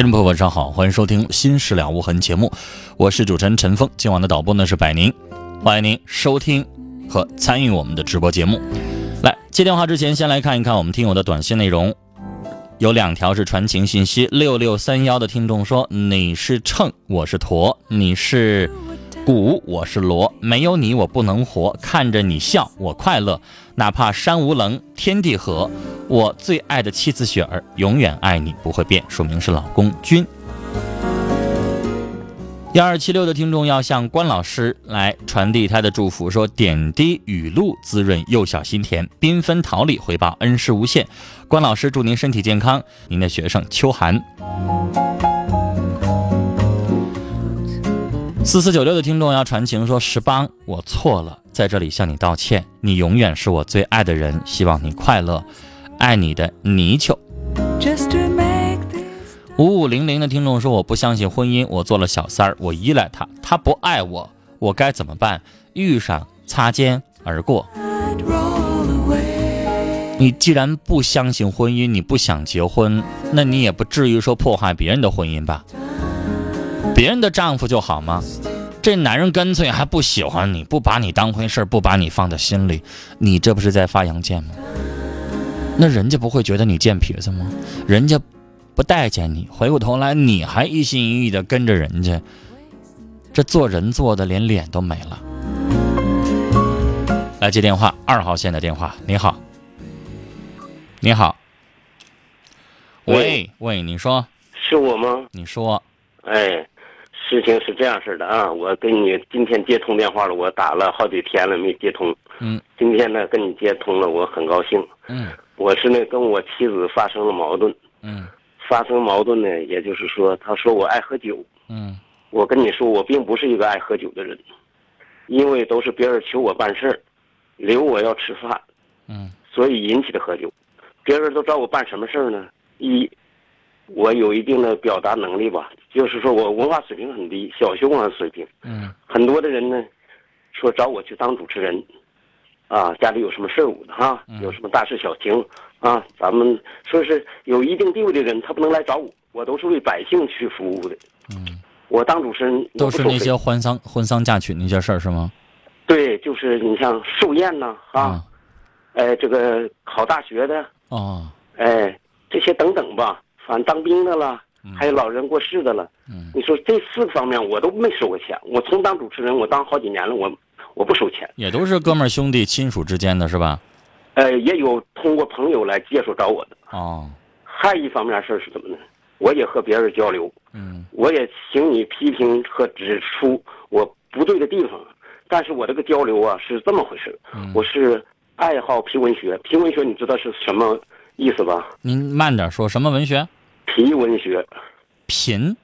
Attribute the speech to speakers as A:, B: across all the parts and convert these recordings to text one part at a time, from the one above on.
A: 听众朋友，晚上好，欢迎收听《新事了无痕》节目，我是主持人陈峰。今晚的导播呢是百宁，欢迎您收听和参与我们的直播节目。来接电话之前，先来看一看我们听友的短信内容，有两条是传情信息。六六三幺的听众说：“你是秤，我是砣；你是鼓，我是锣。没有你，我不能活。看着你笑，我快乐。哪怕山无棱，天地合。”我最爱的妻子雪儿，永远爱你，不会变。署名是老公君。幺二七六的听众要向关老师来传递他的祝福，说点滴雨露滋润幼小心田，缤纷桃李回报恩师无限。关老师祝您身体健康。您的学生秋寒。四四九六的听众要传情说石邦，我错了，在这里向你道歉。你永远是我最爱的人，希望你快乐。爱你的泥鳅。五五零零的听众说：“我不相信婚姻，我做了小三儿，我依赖他，他不爱我，我该怎么办？”遇上擦肩而过。你既然不相信婚姻，你不想结婚，那你也不至于说破坏别人的婚姻吧？别人的丈夫就好吗？这男人干脆还不喜欢你，不把你当回事，不把你放在心里，你这不是在发洋贱吗？那人家不会觉得你贱皮子吗？人家不待见你，回过头来你还一心一意的跟着人家，这做人做的连脸都没了。来接电话，二号线的电话，你好，你好，喂喂，你说
B: 是我吗？
A: 你说，
B: 哎，事情是这样式的啊，我跟你今天接通电话了，我打了好几天了没接通，
A: 嗯，
B: 今天呢跟你接通了，我很高兴，
A: 嗯。
B: 我是呢跟我妻子发生了矛盾，
A: 嗯。
B: 发生矛盾呢，也就是说，她说我爱喝酒，
A: 嗯。
B: 我跟你说，我并不是一个爱喝酒的人，因为都是别人求我办事儿，留我要吃饭，
A: 嗯。
B: 所以引起的喝酒。别人都找我办什么事儿呢？一，我有一定的表达能力吧，就是说我文化水平很低，小学文化水平。
A: 嗯。
B: 很多的人呢，说找我去当主持人，啊，家里有什么事务的哈，有什么大事小情啊，咱们说是有一定地位的人，他不能来找我，我都是为百姓去服务的。
A: 嗯，
B: 我当主持人
A: 都是那些婚丧婚丧嫁娶那些事儿是吗？
B: 对，就是你像寿宴呐啊，
A: 啊
B: 哎，这个考大学的，
A: 哦。
B: 哎，这些等等吧，反正当兵的了，还有老人过世的了。
A: 嗯
B: 你说这四个方面我都没收过钱，我从当主持人，我当好几年了，我我不收钱。
A: 也都是哥们儿兄弟亲属之间的是吧？
B: 呃，也有通过朋友来介绍找我的。
A: 哦
B: 还一方面事儿是怎么呢？我也和别人交流，
A: 嗯
B: 我也请你批评和指出我不对的地方，但是我这个交流啊是这么回事，
A: 嗯
B: 我是爱好皮文学，皮文学你知道是什么意思吧？
A: 您慢点说，什么文学？
B: 皮文学，
A: 贫？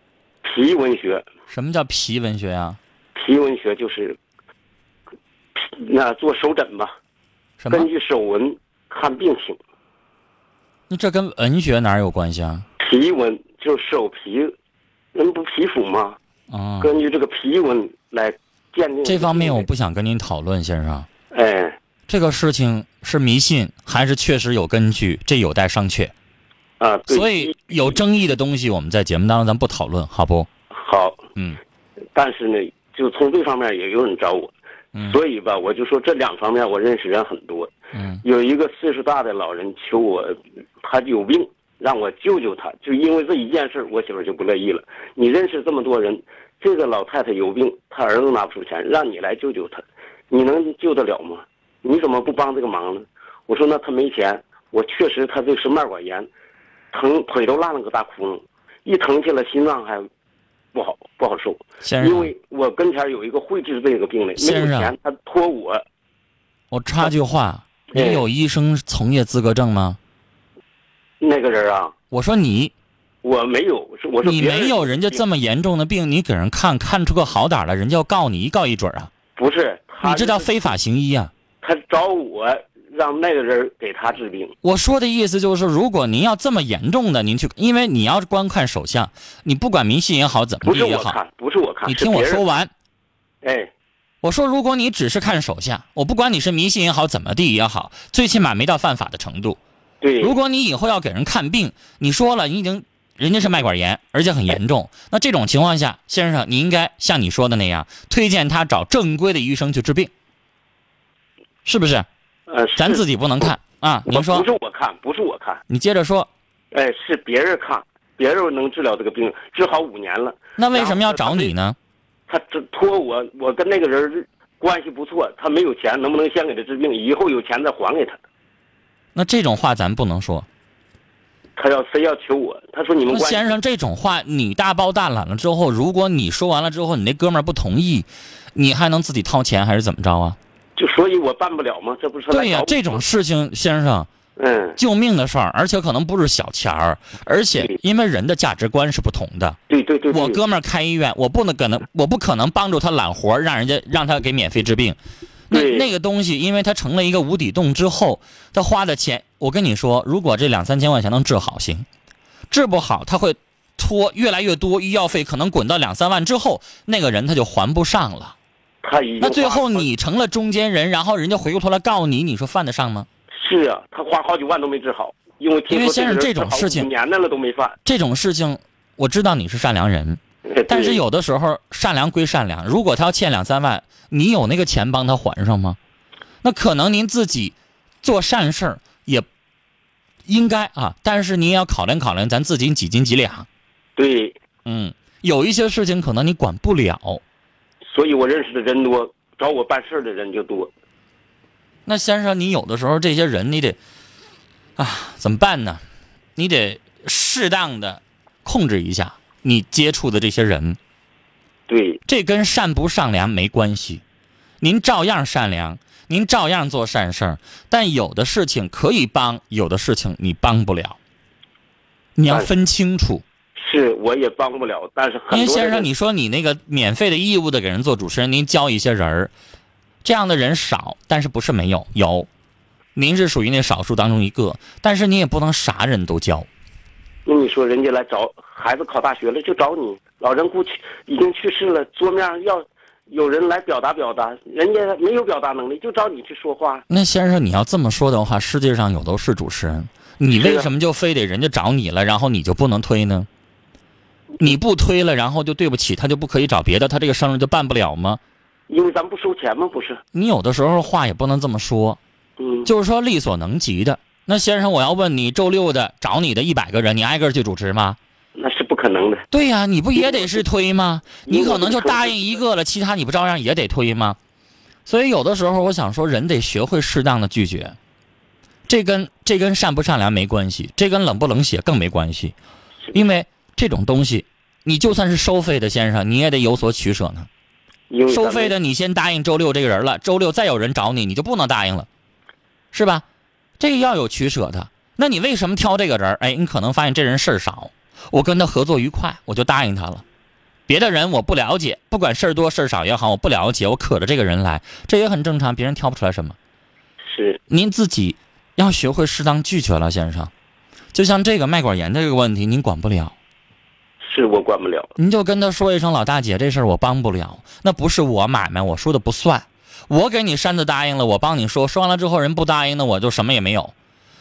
B: 皮文学，
A: 什么叫皮文学呀、
B: 皮文学就是那做手诊吧，
A: 什
B: 根？据手纹看病情。
A: 那这跟文学哪有关系啊？
B: 皮纹就是手皮，人不皮肤吗？
A: 啊、
B: 根据这个皮纹来鉴定
A: 这方面我不想跟您讨论，先生。
B: 哎
A: 这个事情是迷信还是确实有根据，这有待商榷。
B: 啊，对
A: 所以有争议的东西，我们在节目当中咱不讨论，好不？
B: 好，
A: 嗯
B: 但是呢，就从这方面也有人找我，
A: 嗯
B: 所以吧，我就说这两方面我认识人很多。
A: 嗯
B: 有一个岁数大的老人求我，他有病，让我救救他。就因为这一件事，我媳妇就不乐意了。你认识这么多人，这个老太太有病，她儿子拿不出钱，让你来救救她，你能救得了吗？你怎么不帮这个忙呢？我说那他没钱，我确实他这是脉管炎，疼腿都烂了个大窟窿，一疼起来心脏还不好不好受。
A: 先生，
B: 因为我跟前有一个会治这个病的，没有
A: 先生
B: 钱，他托我。
A: 我插句话，
B: 哎
A: 你有医生从业资格证吗？
B: 那个人啊，
A: 我说你，
B: 我没有，是我说
A: 你没有人家这么严重的病，你给人看看出个好歹来，人家要告你一告一准啊！
B: 不是，
A: 你这叫非法行医啊！
B: 他找我让那个人给他治病。
A: 我说的意思就是，如果您要这么严重的，您去，因为你要是光看手相，你不管迷信也好，怎么
B: 不
A: 地也好，
B: 是我看，不是我看，
A: 你听我说。完。
B: 哎，
A: 我说，如果你只是看手相，我不管你是迷信也好，怎么地也好，最起码没到犯法的程度。
B: 对，
A: 如果你以后要给人看病，你说了你已经人家是脉管炎，而且很严重，那这种情况下，先生你应该像你说的那样，推荐他找正规的医生去治病，是不是？
B: 呃，
A: 咱自己不能看啊！
B: 我
A: 您说
B: 不，是我看，不是我看，
A: 你接着说，
B: 哎，是别人看，别人能治疗这个病，治好五年了。
A: 那为什么要找你呢？
B: 他这托我，我跟那个人关系不错，他没有钱，能不能先给他治病，以后有钱再还给他？
A: 那这种话咱不能说。
B: 他要非要求我，他说你们
A: 先生，这种话你大包大揽了之后，如果你说完了之后，你那哥们儿不同意，你还能自己掏钱还是怎么着啊？
B: 就所以我办不了吗？这不是
A: 对呀、这种事情，先生，
B: 嗯，
A: 救命的事儿，而且可能不是小钱儿，而且因为人的价值观是不同的。
B: 对对对，
A: 我哥们儿开医院，我不能可能，我不可能帮助他揽活儿，让人家让他给免费治病。那
B: 对
A: 那个东西，因为他成了一个无底洞之后，他花的钱，我跟你说，如果这两三千块钱能治好，行；治不好，他会拖越来越多，医药费可能滚到两三万之后，那个人他就还不上了。
B: 他已经
A: 那最后你成了中间人，然后人家回过头来告你，你说犯得上吗？
B: 是啊，他花好几万都没治好，因为
A: 因为先生这种事情
B: 五年的了都没犯。
A: 这种事情，我知道你是善良人，
B: 哎
A: 但是有的时候善良归善良，如果他要欠两三万，你有那个钱帮他还上吗？那可能您自己做善事儿也应该啊，但是您也要考量考量咱自己几斤几两。
B: 对，
A: 嗯，有一些事情可能你管不了。
B: 所以我认识的人多，找我办事儿的人就多。
A: 那先生，你有的时候这些人你得啊，怎么办呢？你得适当的控制一下你接触的这些人。
B: 对，
A: 这跟善不善良没关系，您照样善良，您照样做善事儿，但有的事情可以帮，有的事情你帮不了，你要分清楚。
B: 是我也帮不了，但是很多
A: 因为先生，你说你那个免费的义务的给人做主持人，您教一些人儿，这样的人少，但是不是没有？有，您是属于那少数当中一个，但是你也不能啥人都教。
B: 那你说人家来找孩子考大学了，就找你，老人过去已经去世了，桌面上要有人来表达表达，人家没有表达能力，就找你去说话。
A: 那先生，你要这么说的话，世界上有都是主持人，你为什么就非得人家找你了，然后你就不能推呢？你不推了，然后就对不起，他就不可以找别的，他这个生日就办不了吗？
B: 因为咱不收钱吗？不是，
A: 你有的时候话也不能这么说，
B: 嗯，
A: 就是说力所能及的。那先生，我要问你，周六的找你的一百个人，你挨个去主持吗？
B: 那是不可能的。
A: 对呀、你不也得是推吗？你可能就答应一个了，其他你不照样也得推吗？所以有的时候我想说，人得学会适当的拒绝，这跟这跟善不善良没关系，这跟冷不冷血更没关系，因为这种东西，你就算是收费的先生，你也得有所取舍呢。收费的你先答应周六这个人了，周六再有人找你，你就不能答应了，是吧？这个要有取舍的。那你为什么挑这个人儿？哎，你可能发现这人事儿少，我跟他合作愉快，我就答应他了。别的人我不了解，不管事儿多事儿少也好，我不了解，我可着这个人来，这也很正常，别人挑不出来什么。
B: 是
A: 您自己要学会适当拒绝了，先生。就像这个脉管炎的这个问题，您管不了，
B: 是我管不了。
A: 您就跟他说一声老大姐，这事儿我帮不了，那不是我买卖，我说的不算。我给你擅自答应了，我帮你说，说完了之后人不答应，那我就什么也没有。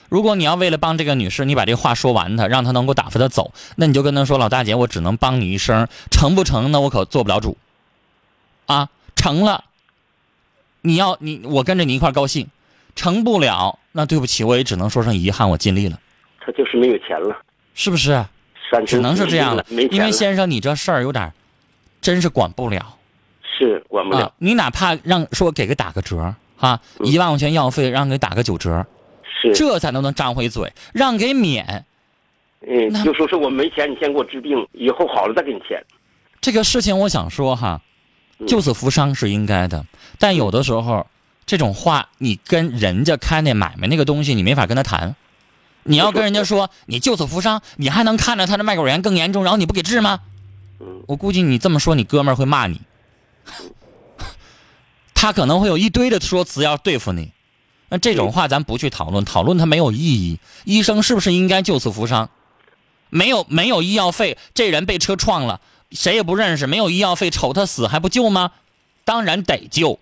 A: 如果你要为了帮这个女士，你把这话说完她，让她能够打发她走，那你就跟她说，老大姐，我只能帮你一声，成不成？那我可做不了主。啊，成了，你要你我跟着你一块高兴，成不了，那对不起，我也只能说声遗憾，我尽力了，
B: 他就是没有钱了，
A: 是不是？
B: 山
A: 只能是这样了，
B: 没钱了
A: 因为先生你这事儿有点，真是管不了
B: 是管不了
A: 啊，。你哪怕让说给个打个折儿哈，
B: 嗯
A: 一万块钱药费让给打个九折，
B: 是，
A: 这才能能张回嘴，让给免。
B: 嗯，就说是我没钱，你先给我治病，以后好了再给你钱。
A: 这个事情我想说哈，
B: 嗯
A: 救死扶伤是应该的，但有的时候这种话你跟人家开那买卖那个东西，你没法跟他谈。你要跟人家说你救死扶伤，你还能看着他的脉管炎更严重，然后你不给治吗？
B: 嗯，
A: 我估计你这么说，你哥们儿会骂你，他可能会有一堆的说辞要对付你。那这种话咱不去讨论，讨论它没有意义。医生是不是应该救死扶伤？没有没有医药费，这人被车撞了，谁也不认识，没有医药费，瞅他死还不救吗？当然得救。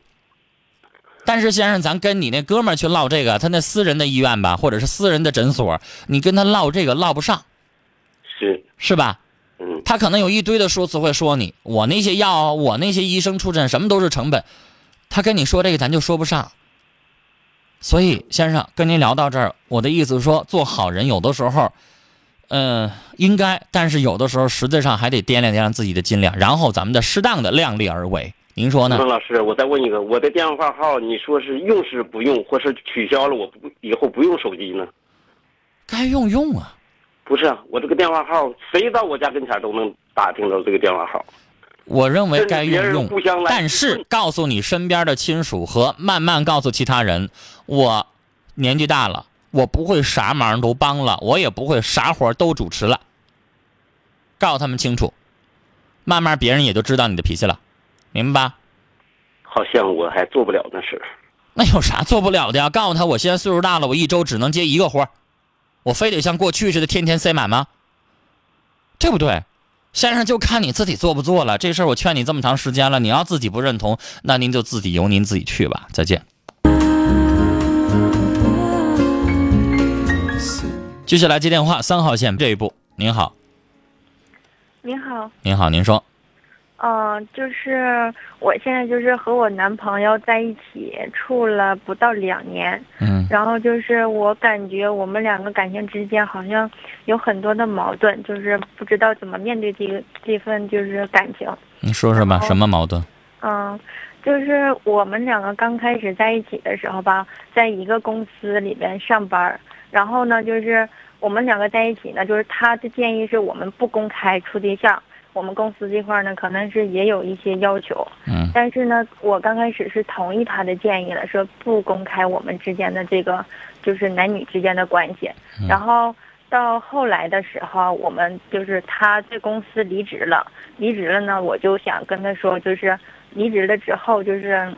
A: 但是先生，咱跟你那哥们儿去唠这个，他那私人的医院吧，或者是私人的诊所，你跟他唠这个唠不上，
B: 是，
A: 是吧？
B: 嗯，
A: 他可能有一堆的说辞会说你，我那些药，我那些医生出诊，什么都是成本。他跟你说这个，咱就说不上。所以，先生跟您聊到这儿，我的意思是说，做好人有的时候，嗯、应该，但是有的时候实际上还得掂量掂量自己的斤两，然后咱们的适当的量力而为。您说呢
B: 孟？老师，我再问一个，我的电话号，你说是用是不用，或是取消了，我不以后不用手机呢？
A: 该用用啊。
B: 不是啊，我这个电话号，谁到我家跟前都能打听到这个电话号。
A: 我认为该用用但是告诉你身边的亲属和慢慢告诉其他人，我年纪大了，我不会啥忙都帮了，我也不会啥活都主持了。告诉他们清楚，慢慢别人也就知道你的脾气了，明白吧？
B: 好像我还做不了那事儿。
A: 那有啥做不了的呀？告诉他，我现在岁数大了，我一周只能接一个活儿我非得像过去似的天天塞满吗？对不对？先生就看你自己做不做了。这事儿我劝你这么长时间了，你要自己不认同，那您就自己由您自己去吧。再见。接下来接电话，三号线这一步，您好，
C: 您好，
A: 您好，您说，
C: 嗯、就是我现在就是和我男朋友在一起处了不到两年，
A: 嗯
C: 然后就是我感觉我们两个感情之间好像有很多的矛盾，就是不知道怎么面对这个这份就是感情。
A: 你说说吧，什么矛盾？
C: 嗯，就是我们两个刚开始在一起的时候吧，在一个公司里边上班，然后呢，就是我们两个在一起呢，就是他的建议是我们不公开处对象，我们公司这块儿呢，可能是也有一些要求，
A: 嗯
C: 但是呢，我刚开始是同意他的建议了，说不公开我们之间的这个就是男女之间的关系。
A: 嗯
C: 然后到后来的时候，我们就是他在公司离职了，离职了呢，我就想跟他说，就是离职了之后，就是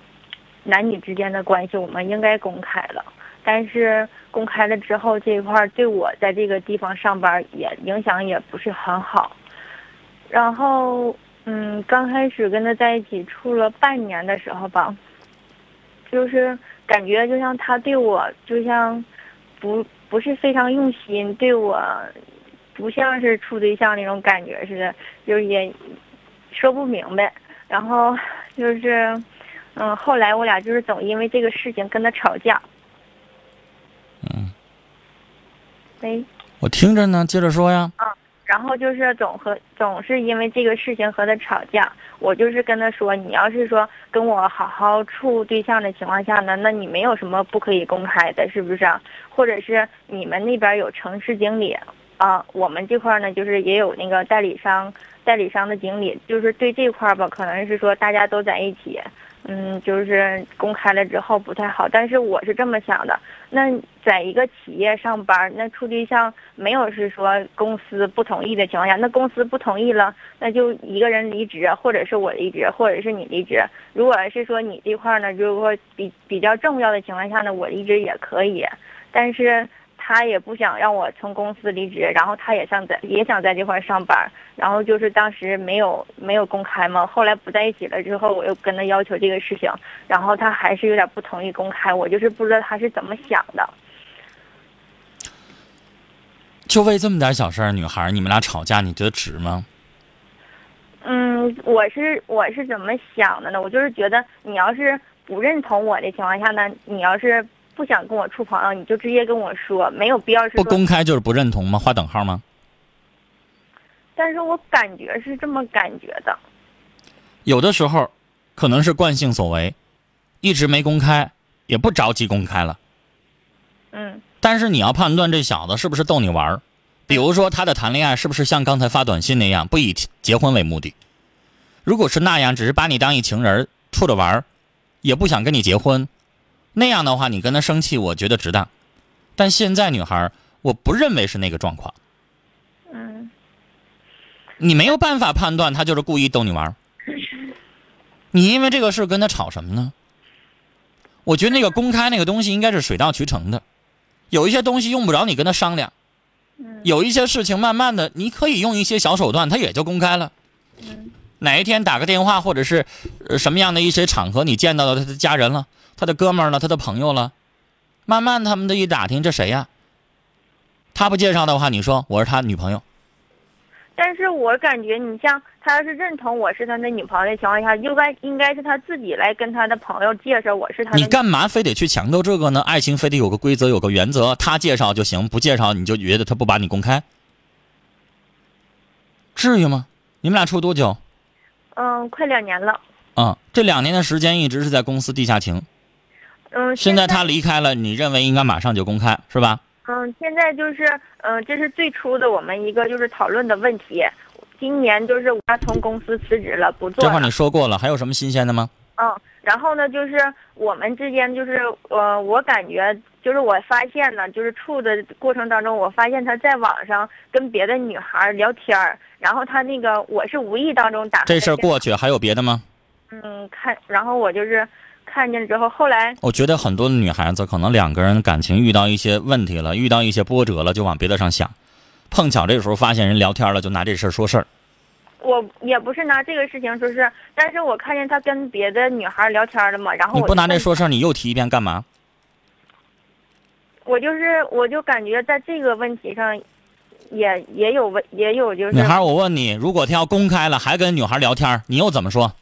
C: 男女之间的关系我们应该公开了。但是公开了之后，这一块儿对我在这个地方上班也影响也不是很好。然后，嗯，刚开始跟他在一起处了半年的时候吧，就是感觉就像他对我就像不不是非常用心，对我不像是处对象那种感觉似的，就是也说不明白。然后就是，嗯，后来我俩就是总因为这个事情跟他吵架。
A: 嗯，
C: 喂。
A: 我听着呢，接着说呀。
C: 然后就是总和总是因为这个事情和他吵架，我就是跟他说，你要是说跟我好好处对象的情况下呢，那你没有什么不可以公开的，是不是？或者是你们那边有城市经理啊，我们这块呢就是也有那个代理商，代理商的经理，就是对这块吧，可能是说大家都在一起，嗯，就是公开了之后不太好。但是我是这么想的，那在一个企业上班，那处对象没有是说公司不同意的情况下，那公司不同意了，那就一个人离职，或者是我离职，或者是你离职。如果是说你这块儿呢，如果比比较重要的情况下呢，我离职也可以，但是。他也不想让我从公司离职，然后他也想在也想在这块儿上班，然后就是当时没有没有公开嘛，后来不在一起了之后，我又跟他要求这个事情，然后他还是有点不同意公开，我就是不知道他是怎么想的。
A: 就为这么点小事儿，女孩，你们俩吵架，你觉得值吗？
C: 嗯，我是我是怎么想的呢？我就是觉得你要是不认同我的情况下呢，你要是不想跟我处朋友，你就直接跟我说，没有必要是
A: 不。公开就是不认同吗？划等号吗？
C: 但是我感觉是这么感觉的。
A: 有的时候，可能是惯性所为，一直没公开，也不着急公开了。
C: 嗯
A: 但是你要判断这小子是不是逗你玩儿，比如说他的谈恋爱是不是像刚才发短信那样，不以结婚为目的。如果是那样，只是把你当一情人处着玩儿，也不想跟你结婚，那样的话，你跟他生气，我觉得值当。但现在女孩，我不认为是那个状况，
C: 嗯
A: 你没有办法判断他就是故意逗你玩儿。你因为这个事跟他吵什么呢？我觉得那个公开那个东西应该是水到渠成的，有一些东西用不着你跟他商量，
C: 嗯
A: 有一些事情慢慢的你可以用一些小手段，他也就公开了。
C: 嗯
A: 哪一天打个电话，或者是呃什么样的一些场合，你见到了他的家人了，他的哥们儿了，他的朋友了，慢慢他们的一打听，这谁呀？他不介绍的话，你说我是他女朋友，
C: 但是我感觉你像他要是认同我是他的女朋友的情况下，应该应该是他自己来跟他的朋友介绍我是他的。
A: 你干嘛非得去强调这个呢？爱情非得有个规则，有个原则，他介绍就行，不介绍你就觉得他不把你公开，至于吗？你们俩处多久？
C: 嗯，快两年了。
A: 啊、这两年的时间一直是在公司地下情，
C: 嗯，
A: 现在他离开了，你认为应该马上就公开是吧？
C: 嗯，现在就是嗯，这是最初的我们一个就是讨论的问题。今年就是他从公司辞职了，不做了
A: 这话你。说过了，还有什么新鲜的吗？
C: 嗯，然后呢，就是我们之间就是呃，我感觉就是我发现呢，就是处的过程当中，我发现他在网上跟别的女孩聊天儿，然后他那个我是无意当中打
A: 这事儿过去还有别的吗？
C: 嗯看，然后我就是看见之后，后来
A: 我觉得很多女孩子可能两个人感情遇到一些问题了，遇到一些波折了，就往别的上想，碰巧这时候发现人聊天了，就拿这事儿说事儿。
C: 我也不是拿这个事情说是，但是我看见他跟别的女孩聊天了嘛，然后
A: 你不拿这说事儿，你又提一遍干嘛？
C: 我就是我就感觉在这个问题上也也有问也有就是
A: 女孩，我问你，如果他要公开了，还跟女孩聊天，你又怎么说？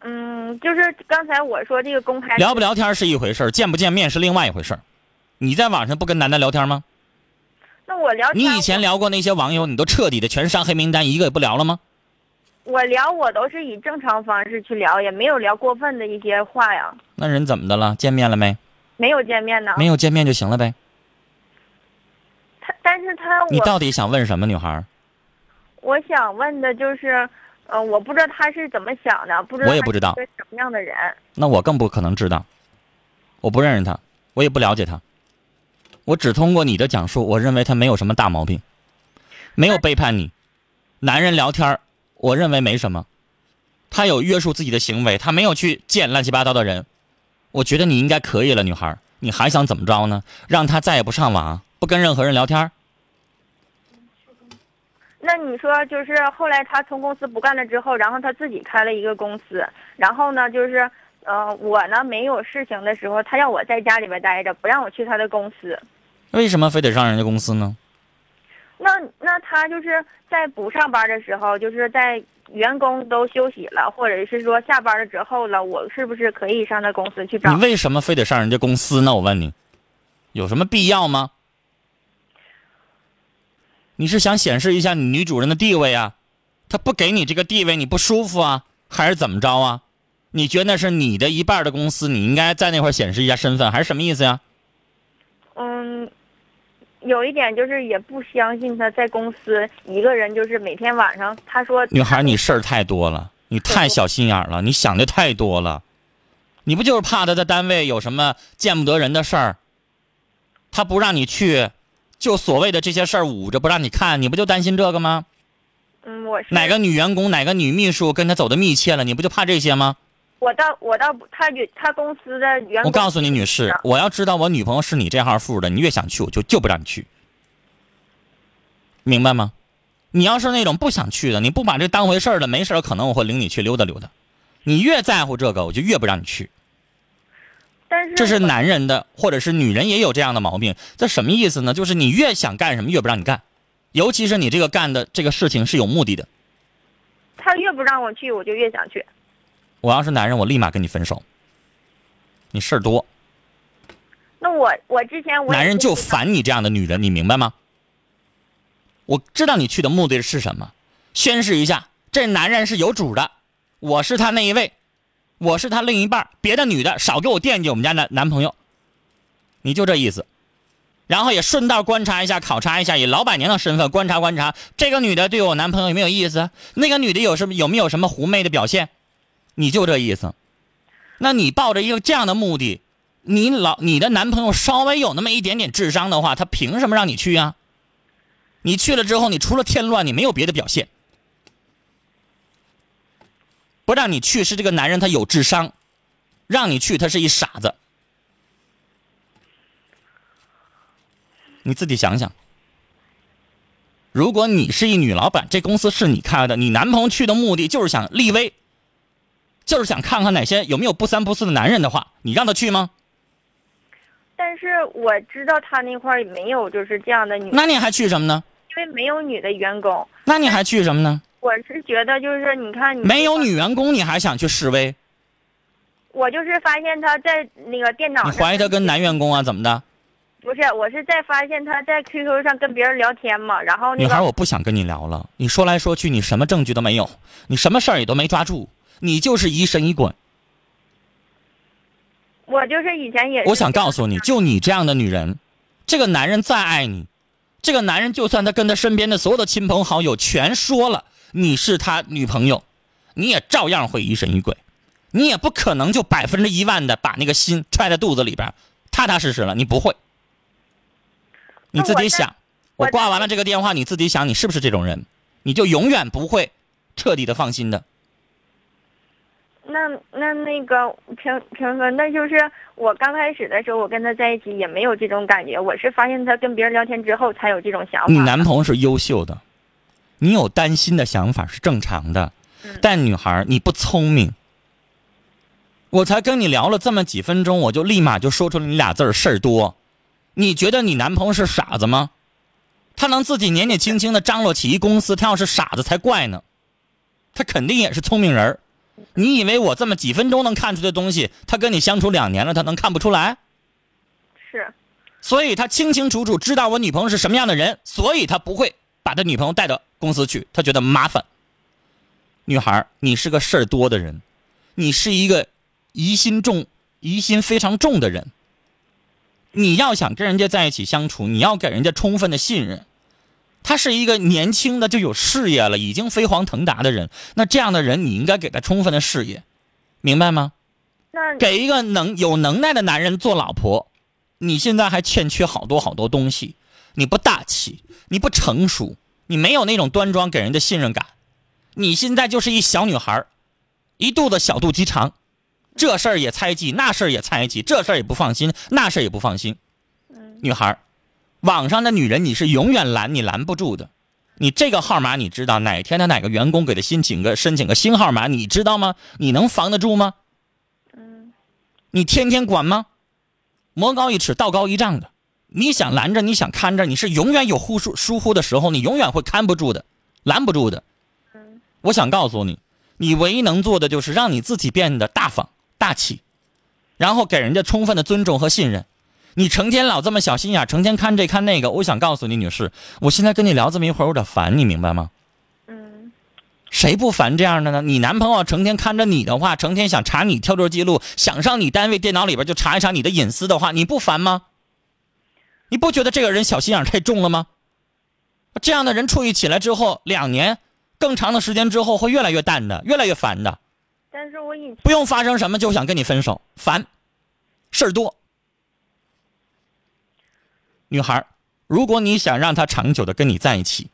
C: 嗯，就是刚才我说这个公开
A: 聊不聊天是一回事儿，见不见面是另外一回事儿。你在网上不跟男的聊天吗？
C: 那我聊
A: 你以前聊过那些网友，你都彻底的全上黑名单，一个也不聊了吗？
C: 我聊我都是以正常方式去聊，也没有聊过分的一些话呀，
A: 那人怎么的了？见面了没？
C: 没有见面呢。
A: 没有见面就行了呗。
C: 他，但是他我
A: 你到底想问什么，女孩？
C: 我想问的就是，呃，我不知道他是怎么想的，不知道
A: 我也不知道
C: 什么样的人。
A: 那我更不可能知道，我不认识他，我也不了解他，我只通过你的讲述，我认为他没有什么大毛病，没有背叛你。男人聊天我认为没什么，他有约束自己的行为，他没有去见乱七八糟的人，我觉得你应该可以了，女孩，你还想怎么着呢？让他再也不上网，不跟任何人聊天？
C: 那你说，就是后来他从公司不干了之后，然后他自己开了一个公司，然后呢，就是，呃，我呢没有事情的时候，他要我在家里边待着，不让我去他的公司。
A: 为什么非得上人家公司呢？
C: 那那他就是在不上班的时候，就是在员工都休息了，或者是说下班了之后了，我是不是可以上他公司去找
A: 你？为什么非得上人家公司呢？我问你，有什么必要吗？你是想显示一下你女主人的地位啊？他不给你这个地位，你不舒服啊？还是怎么着啊？你觉得那是你的一半的公司，你应该在那块显示一下身份，还是什么意思呀？
C: 嗯，有一点就是也不相信他在公司一个人，就是每天晚上他说
A: 女孩，你事儿太多了，你太小心眼儿了，你想的太多了。你不就是怕他在单位有什么见不得人的事儿，他不让你去，就所谓的这些事儿捂着不让你看，你不就担心这个吗？
C: 嗯，我是
A: 哪个女员工、哪个女秘书跟他走的密切了，你不就怕这些吗？
C: 我倒我倒不，他女他公司的员工，
A: 我告诉你，女士，我要知道我女朋友是你这号富的，你越想去，我就就不让你去，明白吗？你要是那种不想去的，你不把这当回事儿的，没事儿可能我会领你去溜达溜达。你越在乎这个，我就越不让你去。
C: 但是
A: 这是男人的，或者是女人也有这样的毛病。这什么意思呢？就是你越想干什么，越不让你干，尤其是你这个干的这个事情是有目的的。
C: 他越不让我去，我就越想去。
A: 我要是男人，我立马跟你分手。你事儿多，
C: 那我我之前我
A: 男人就烦你这样的女人，你明白吗？我知道你去的目的是什么，宣誓一下，这男人是有主的，我是他那一位，我是他另一半儿，别的女的少给我惦记我们家男男朋友，你就这意思。然后也顺道观察一下、考察一下，以老板娘的身份观察观察这个女的对我男朋友有没有意思，那个女的有什么有没有什么狐媚的表现，你就这意思。那你抱着一个这样的目的，你老你的男朋友稍微有那么一点点智商的话，他凭什么让你去呀、你去了之后，你除了添乱，你没有别的表现。不让你去是这个男人他有智商，让你去他是一傻子。你自己想想，如果你是一女老板，这公司是你开的，你男朋友去的目的就是想立威，就是想看看哪些有没有不三不四的男人的话，你让他去吗？
C: 但是我知道他那块儿没有就是这样的女，
A: 那你还去什么呢？
C: 因为没有女的员工。
A: 那你还去什么呢？
C: 我是觉得就是你看你
A: 没有女，员工，你还想去示威？
C: 我就是发现他在那个电脑
A: 你，怀疑他跟男员工啊？怎么的？
C: 不是，我是在发现他在 QQ 上跟别人聊天嘛，然后那
A: 女孩，我不想跟你聊了。你说来说去，你什么证据都没有，你什么事儿也都没抓住，你就是疑神疑鬼。
C: 我就是以前也是
A: 我想告诉你，就你这样的女人，这个男人再爱你，这个男人就算他跟他身边的所有的亲朋好友全说了你是他女朋友，你也照样会疑神疑鬼，你也不可能就百分之一万的把那个心揣在肚子里边，踏踏实实了，你不会。你自己想，
C: 我
A: 挂完了这个电话，你自己想，你是不是这种人？你就永远不会彻底的放心的。
C: 那那那个平平哥，那就是我刚开始的时候，我跟他在一起也没有这种感觉，我是发现他跟别人聊天之后才有这种想法。
A: 你男朋友是优秀的，你有担心的想法是正常的，
C: 嗯
A: 但女孩你不聪明。我才跟你聊了这么几分钟，我就立马就说出了你俩字儿事儿多。你觉得你男朋友是傻子吗？他能自己年纪轻轻的张罗起一公司，他要是傻子才怪呢。他肯定也是聪明人儿。你以为我这么几分钟能看出的东西，他跟你相处两年了，他能看不出来？
C: 是
A: 所以他清清楚楚知道我女朋友是什么样的人，所以他不会把他女朋友带到公司去，他觉得麻烦。女孩，你是个事儿多的人，你是一个疑心重、疑心非常重的人。你要想跟人家在一起相处，你要给人家充分的信任。他是一个年轻的就有事业了，已经飞黄腾达的人，那这样的人你应该给他充分的事业，明白吗？
C: 那
A: 给一个能有能耐的男人做老婆，你现在还欠缺好多好多东西。你不大气，你不成熟，你没有那种端庄给人的信任感。你现在就是一小女孩儿一肚子小肚鸡肠，这事儿也猜忌，那事儿也猜忌，这事儿也不放心，那事儿也不放心。女孩儿，网上的女人你是永远拦你拦不住的。你这个号码你知道，哪天的哪个员工给他申请个申请个新号码，你知道吗？你能防得住吗？嗯你天天管吗？魔高一尺，道高一丈的。你想拦着，你想看着，你是永远有忽疏疏忽的时候，你永远会看不住的，拦不住的。我想告诉你，你唯一能做的就是让你自己变得大方大气，然后给人家充分的尊重和信任。你成天老这么小心眼，成天看这看那个，我想告诉你，女士，我现在跟你聊这么一会儿，有点烦，你明白吗？
C: 嗯，
A: 谁不烦这样的呢？你男朋友成天看着你的话，成天想查你跳桌记录，想上你单位电脑里边就查一查你的隐私的话，你不烦吗？你不觉得这个人小心眼太重了吗？这样的人处理起来之后，两年更长的时间之后，会越来越淡的，越来越烦的。
C: 但是我以前
A: 不用发生什么就想跟你分手，烦，事儿多。女孩儿，如果你想让他长久的跟你在一起，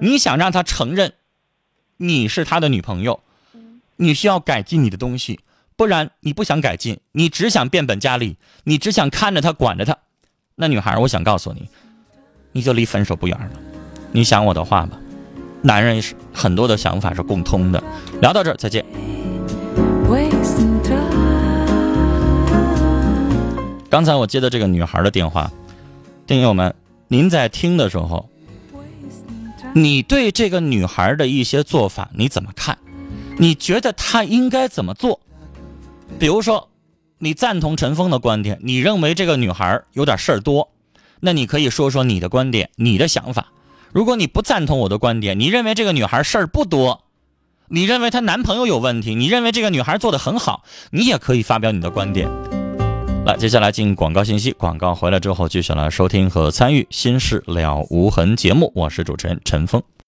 A: 你想让他承认你是他的女朋友，你需要改进你的东西，不然你不想改进，你只想变本加厉，你只想看着他管着他，那女孩儿，我想告诉你，你就离分手不远了。你想我的话吧，男人是很多的想法是共通的。聊到这儿，再见。刚才我接的这个女孩的电话，听友们，您在听的时候，你对这个女孩的一些做法你怎么看？你觉得她应该怎么做？比如说，你赞同陈峰的观点，你认为这个女孩有点事儿多，那你可以说说你的观点、你的想法。如果你不赞同我的观点，你认为这个女孩事儿不多，你认为她男朋友有问题，你认为这个女孩做的很好，你也可以发表你的观点。来，接下来进广告信息，广告回来之后继续来收听和参与《心事了无痕》节目，我是主持人陈峰。